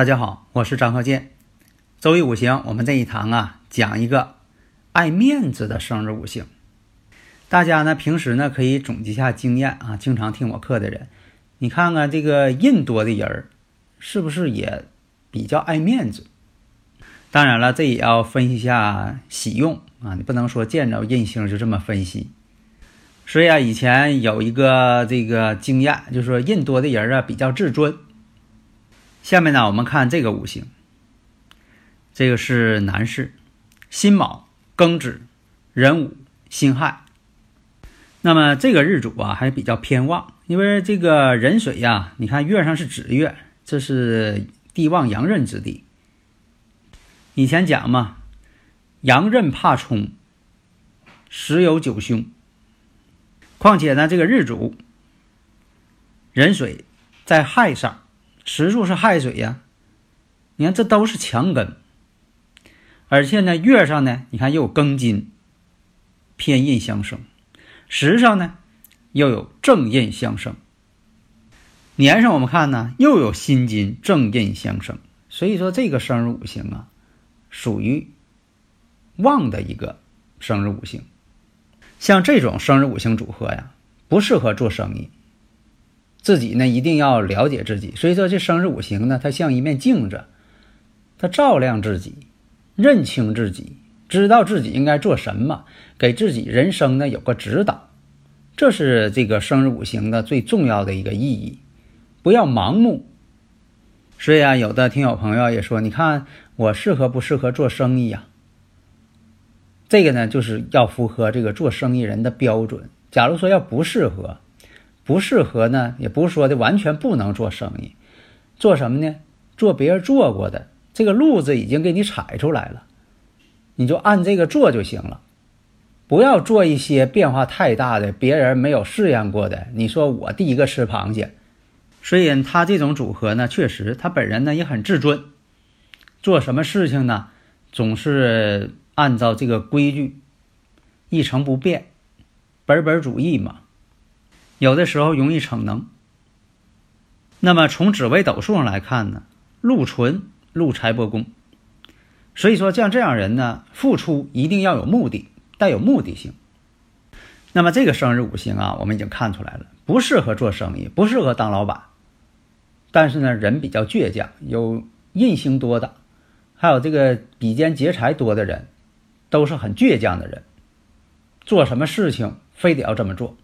大家好，我是张鹤剑。周易五行，我们这一堂啊，讲一个爱面子的生日五行。大家呢，平时呢可以总结下经验啊，经常听我课的人，你看看这个印多的人儿，是不是也比较爱面子？当然了，这也要分析一下喜用啊，你不能说见着印星就这么分析。所以啊，以前有一个这个经验，就是说印多的人啊比较自尊。下面呢，我们看这个五行，这个是男士，辛卯、庚子、壬午、辛亥。那么这个日主啊还比较偏旺，因为这个壬水呀，你看月上是子月，这是地旺阳刃之地。以前讲嘛，阳刃怕冲，时有九凶。况且呢，这个日主壬水在亥上。时柱是亥水呀，你看这都是强根，而且呢月上呢，你看又有庚金偏印相生，时上呢又有正印相生，年上我们看呢又有辛金正印相生，所以说这个生日五行啊，属于旺的一个生日五行，像这种生日五行组合呀，不适合做生意。自己呢一定要了解自己，所以说这生日五行呢，它像一面镜子，它照亮自己，认清自己，知道自己应该做什么，给自己人生呢有个指导，这是这个生日五行的最重要的一个意义。不要盲目。所以啊，有的听友朋友也说，你看我适合不适合做生意呀？这个呢，就是要符合这个做生意人的标准。假如说要不适合。不适合呢，也不是说的完全不能做生意，做什么呢？做别人做过的这个路子已经给你踩出来了，你就按这个做就行了，不要做一些变化太大的、别人没有试验过的。你说我第一个吃螃蟹，所以他这种组合呢，确实他本人呢也很自尊，做什么事情呢，总是按照这个规矩，一成不变，本本主义嘛。有的时候容易逞能。那么从紫微斗数上来看呢，禄存禄财帛宫，所以说像这样人呢，付出一定要有目的，带有目的性。那么这个生日五行啊，我们已经看出来了，不适合做生意，不适合当老板。但是呢，人比较倔强，有印星多的，还有这个比肩劫财多的人，都是很倔强的人。做什么事情非得要这么做。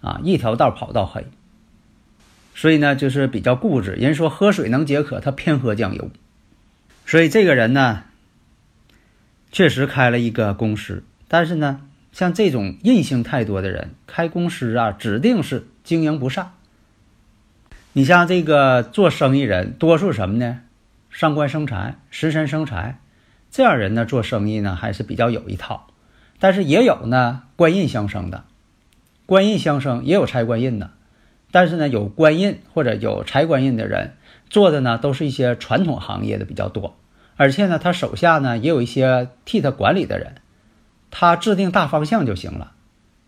啊，一条道跑到黑，所以呢，就是比较固执。人说喝水能解渴，他偏喝酱油。所以这个人呢，确实开了一个公司，但是呢，像这种印性太多的人开公司啊，指定是经营不善。你像这个做生意人，多数什么呢？上官生财，食神生财，这样人呢，做生意呢还是比较有一套。但是也有呢，官印相生的。官印相生也有财官印的，但是呢，有官印或者有财官印的人做的呢，都是一些传统行业的比较多，而且呢，他手下呢也有一些替他管理的人，他制定大方向就行了，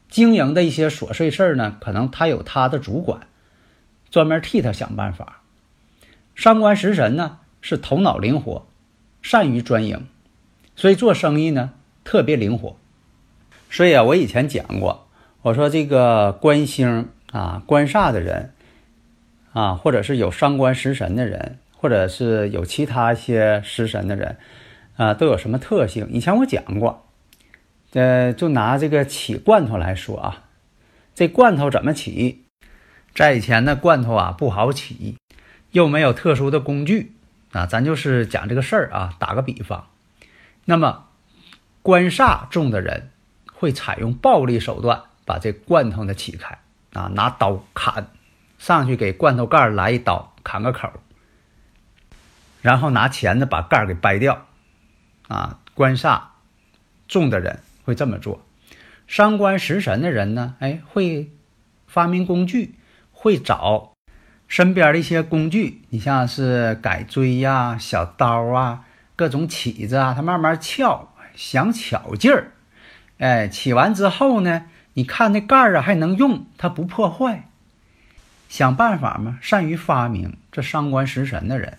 经营的一些琐碎事儿呢，可能他有他的主管，专门替他想办法。伤官食神呢是头脑灵活，善于专营，所以做生意呢特别灵活。所以啊，我以前讲过。我说这个官星啊，官煞的人啊，或者是有伤官食神的人，或者是有其他一些食神的人啊，都有什么特性？以前我讲过，呃，就拿这个起罐头来说啊，这罐头怎么起？在以前的罐头啊不好起，又没有特殊的工具啊，咱就是讲这个事儿啊，打个比方，那么官煞重的人会采用暴力手段把这罐头呢起开啊，拿刀砍上去给罐头盖来一刀，砍个口，然后拿钳子把盖给掰掉啊。官煞重的人会这么做，伤官食神的人呢，哎，会发明工具，会找身边的一些工具，你像是改锥呀、小刀啊、各种起子啊，他慢慢撬。想巧劲儿，哎，起完之后呢，你看那盖儿啊还能用，它不破坏。想办法嘛，善于发明，这伤官食神的人。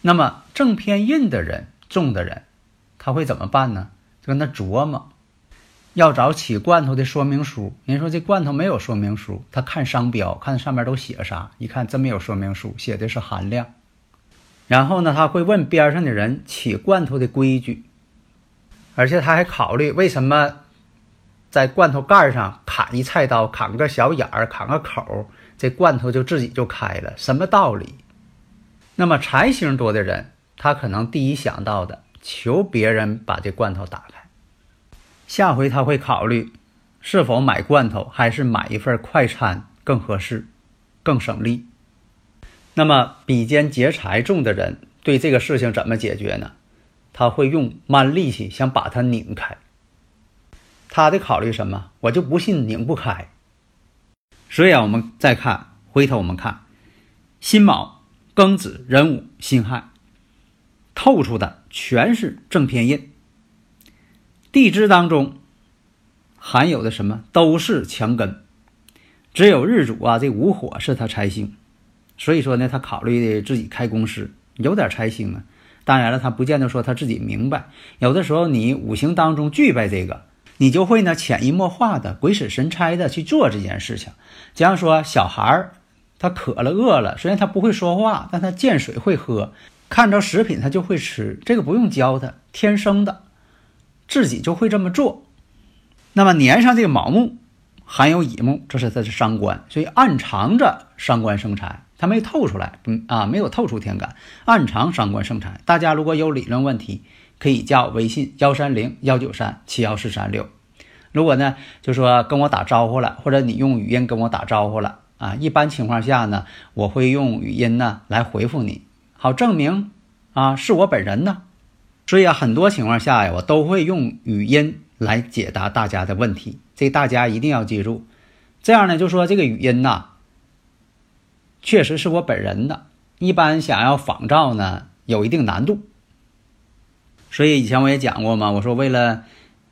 那么正偏印的人，重的人，他会怎么办呢？就跟他琢磨，要找起罐头的说明书。人说这罐头没有说明书，他看商标，看上面都写啥，一看真没有说明书，写的是含量。然后呢，他会问边上的人起罐头的规矩。而且他还考虑为什么在罐头盖上砍一菜刀，砍个小眼儿，砍个口，这罐头就自己就开了，什么道理？那么财星多的人，他可能第一想到的求别人把这罐头打开。下回他会考虑是否买罐头，还是买一份快餐更合适，更省力。那么比肩劫财重的人，对这个事情怎么解决呢？他会用蛮力气想把它拧开。他的考虑什么？我就不信拧不开。所以啊，我们再看，回头我们看，辛卯、庚子、壬午、辛亥，透出的全是正偏印。地支当中含有的什么都是强根，只有日主啊这午火是他财星。所以说呢，他考虑的自己开公司，有点财星啊。当然了，他不见得说他自己明白。有的时候，你五行当中具备这个，你就会呢潜移默化的、鬼使神差的去做这件事情。假如说小孩儿他渴了、饿了，虽然他不会说话，但他见水会喝，看着食品他就会吃，这个不用教他，天生的，自己就会这么做。那么年上这个卯木含有乙木，这是他的伤官，所以暗藏着伤官生财。他没透出来，嗯啊，没有透出天干，暗藏伤官生财。大家如果有理论问题，可以加我微信幺三零幺九三七幺四三六。如果呢，就说跟我打招呼了，或者你用语音跟我打招呼了啊，一般情况下呢，我会用语音呢来回复你，好证明啊是我本人呢。所以啊，很多情况下呀，我都会用语音来解答大家的问题，这大家一定要记住。这样呢，就说这个语音呐。确实是我本人的，一般想要仿照呢，有一定难度。所以以前我也讲过嘛，我说为了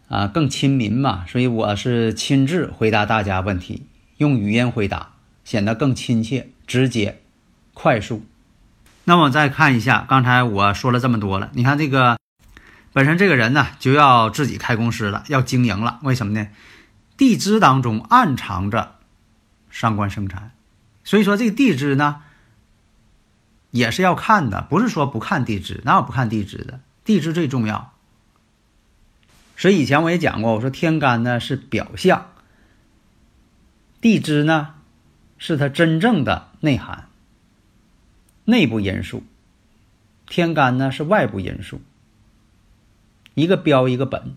啊更亲民嘛，所以我是亲自回答大家问题，用语音回答，显得更亲切、直接、快速。那么再看一下，刚才我说了这么多了，你看这个本身这个人呢就要自己开公司了，要经营了，为什么呢？地支当中暗藏着伤官生财。所以说这个地支呢，也是要看的，不是说不看地支，哪有不看地支的？地支最重要。所以以前我也讲过，我说天干呢是表象，地支呢是它真正的内涵，内部因素。天干呢是外部因素，一个标一个本。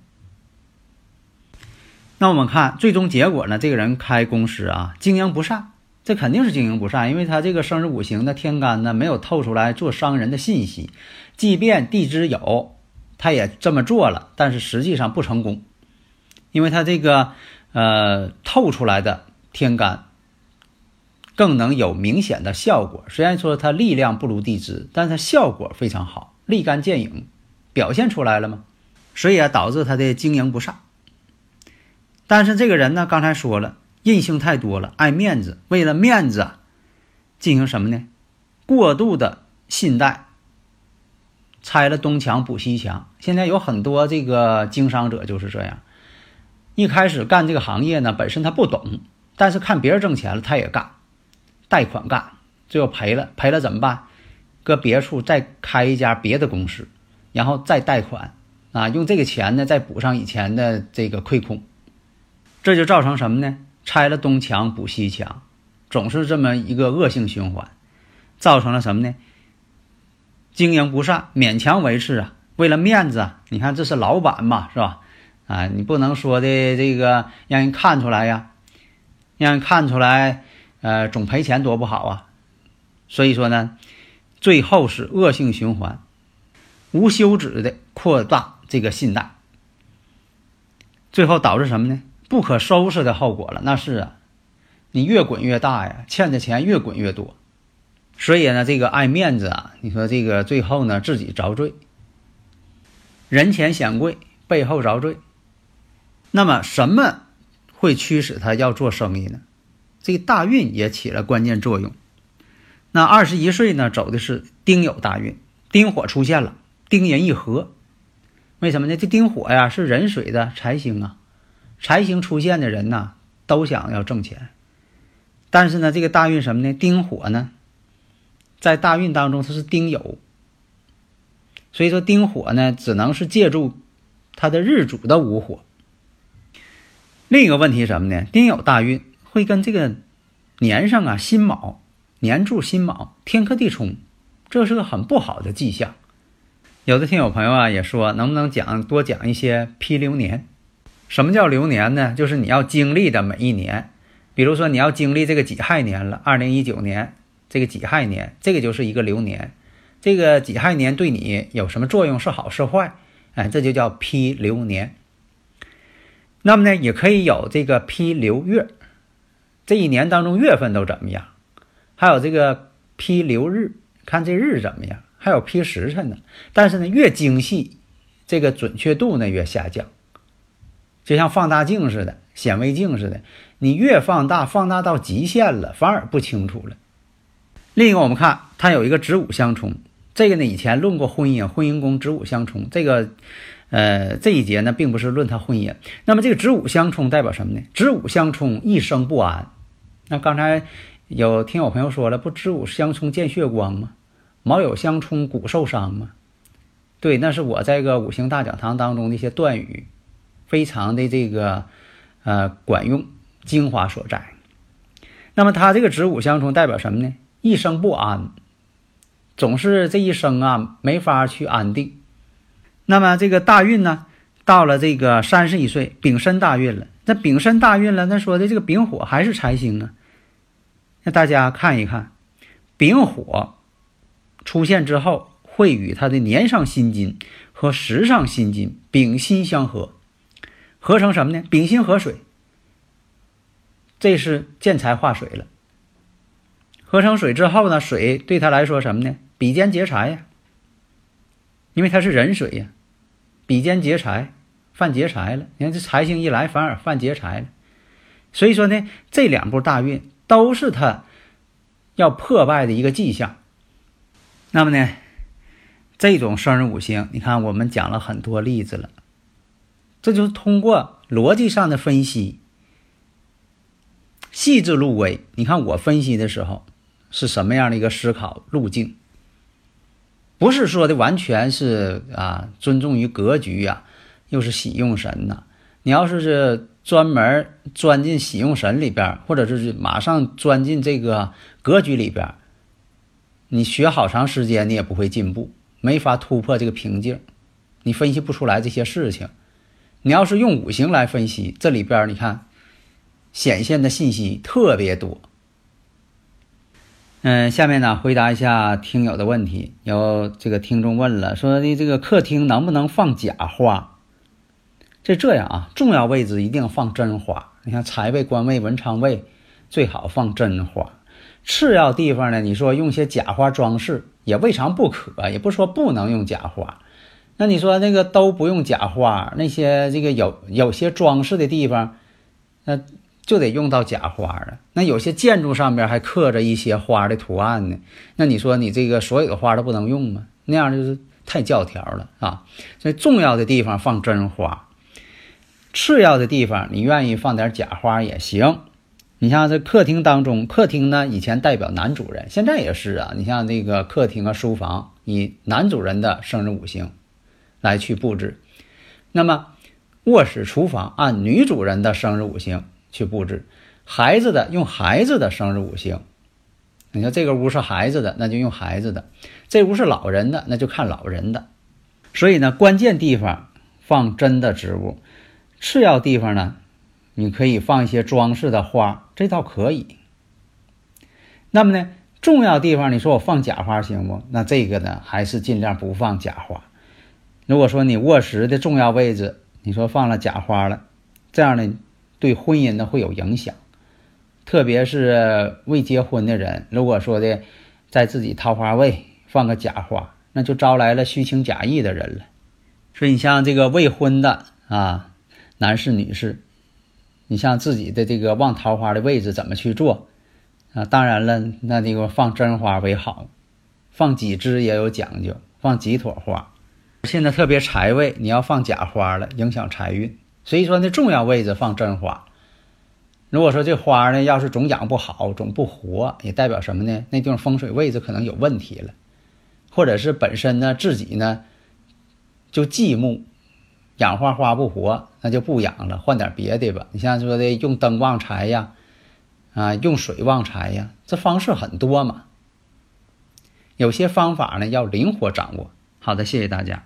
那我们看最终结果呢，这个人开公司啊，经营不善。这肯定是经营不善，因为他这个生日五行的天干呢，没有透出来做商人的信息。即便地支有，他也这么做了，但是实际上不成功，因为他这个呃透出来的天干更能有明显的效果。虽然说它力量不如地支，但它效果非常好，立竿见影，表现出来了吗？所以啊，导致他的经营不善。但是这个人呢，刚才说了。任性太多了，爱面子，为了面子进行什么呢？过度的信贷，拆了东墙补西墙。现在有很多这个经商者就是这样，一开始干这个行业呢，本身他不懂，但是看别人挣钱了，他也干，贷款干，最后赔了，赔了怎么办？搁别处再开一家别的公司，然后再贷款，啊，用这个钱呢再补上以前的这个亏空，这就造成什么呢？拆了东墙补西墙，总是这么一个恶性循环，造成了什么呢？经营不善，勉强维持啊，为了面子啊，你看这是老板嘛，是吧？啊，你不能说的这个让人看出来呀，让人看出来，呃，总赔钱多不好啊。所以说呢，最后是恶性循环，无休止的扩大这个信贷，最后导致什么呢？不可收拾的后果了。那是啊，你越滚越大呀，欠的钱越滚越多。所以呢，这个爱面子啊，你说这个最后呢，自己遭罪，人前显贵，背后遭罪。那么什么会驱使他要做生意呢？这个大运也起了关键作用。那二十一岁呢，走的是丁酉大运，丁火出现了，丁壬一合，为什么呢？这丁火呀是壬水的财星啊，财星出现的人呢都想要挣钱，但是呢，这个大运什么呢？丁火呢，在大运当中它是丁酉，所以说丁火呢只能是借助他的日主的午火。另一个问题什么呢？丁酉大运会跟这个年上啊辛卯年柱辛卯天克地冲，这是个很不好的迹象。有的听友朋友啊也说，能不能讲多讲一些批流年？什么叫流年呢？就是你要经历的每一年，比如说你要经历这个己亥年了，二零一九年这个己亥年，这个就是一个流年。这个己亥年对你有什么作用？是好是坏？哎，这就叫批流年。那么呢，也可以有这个批流月，这一年当中月份都怎么样？还有这个批流日，看这日怎么样？还有批时辰呢。但是呢，越精细，这个准确度呢越下降，就像放大镜似的、显微镜似的，你越放大，放大到极限了，反而不清楚了。另一个，我们看它有一个子午相冲，这个呢以前论过婚姻，婚姻宫子午相冲，这个。呃，这一节呢，并不是论他婚姻。那么这个子午相冲代表什么呢？子午相冲，一生不安。那刚才有听友朋友说了，不子午相冲见血光吗？卯酉相冲，骨受伤吗？对，那是我在个五行大讲堂当中的一些断语，非常的这个呃管用，精华所在。那么他这个子午相冲代表什么呢？一生不安，总是这一生啊没法去安定。那么这个大运呢，到了这个三十一岁，丙申大运了。那丙申大运了，那说的这个丙火还是财星啊？那大家看一看，丙火出现之后，会与他的年上辛金和时上辛金丙辛相合，合成什么呢？丙辛合水，这是见财化水了。合成水之后呢，水对他来说什么呢？比肩劫财呀。因为它是壬水呀，比肩劫财，犯劫财了。你看这财星一来，反而犯劫财了。所以说呢，这两步大运都是他要破败的一个迹象。那么呢，这种生日五行，你看我们讲了很多例子了，这就是通过逻辑上的分析，细致入微。你看我分析的时候是什么样的一个思考路径？不是说的完全是啊，尊重于格局呀，又是喜用神呐。你要是是专门钻进喜用神里边，或者是马上钻进这个格局里边，你学好长时间，你也不会进步，没法突破这个瓶颈，你分析不出来这些事情。你要是用五行来分析，这里边你看显现的信息特别多。嗯，下面呢回答一下听友的问题。有这个听众问了，说的这个客厅能不能放假花？这这样啊，重要位置一定放真花。你看财位、官位、文昌位最好放真花。次要地方呢，你说用些假花装饰也未尝不可，也不说不能用假花。那你说那个都不用假花，那些这个有有些装饰的地方，那。就得用到假花了。那有些建筑上边还刻着一些花的图案呢。那你说你这个所有的花都不能用吗？那样就是太教条了啊！所以重要的地方放真花，次要的地方你愿意放点假花也行。你像这客厅当中，客厅呢以前代表男主人，现在也是啊。你像这个客厅啊、书房，以男主人的生日五行来去布置。那么卧室、厨房按女主人的生日五行。去布置孩子的，用孩子的生日五行。你说这个屋是孩子的，那就用孩子的；这屋是老人的，那就看老人的。所以呢，关键地方放真的植物，次要地方呢，你可以放一些装饰的花，这倒可以。那么呢，重要地方你说我放假花行不？那这个呢，还是尽量不放假花。如果说你卧室的重要位置，你说放了假花了，这样呢，对婚姻呢会有影响。特别是未结婚的人，如果说的在自己桃花位放个假花，那就招来了虚情假意的人了。所以你像这个未婚的啊，男士、女士，你像自己的这个望桃花的位置怎么去做啊？当然了，那这个放真花为好，放几枝也有讲究，放几朵花。现在特别财位，你要放假花了，影响财运。所以说呢，重要位置放真花。如果说这花呢，要是总养不好，总不活，也代表什么呢？那地方风水位置可能有问题了，或者是本身呢自己呢就忌木，养花花不活，那就不养了，换点别的吧。你像说的用灯旺财呀，啊，用水旺财呀，这方式很多嘛。有些方法呢要灵活掌握。好的，谢谢大家。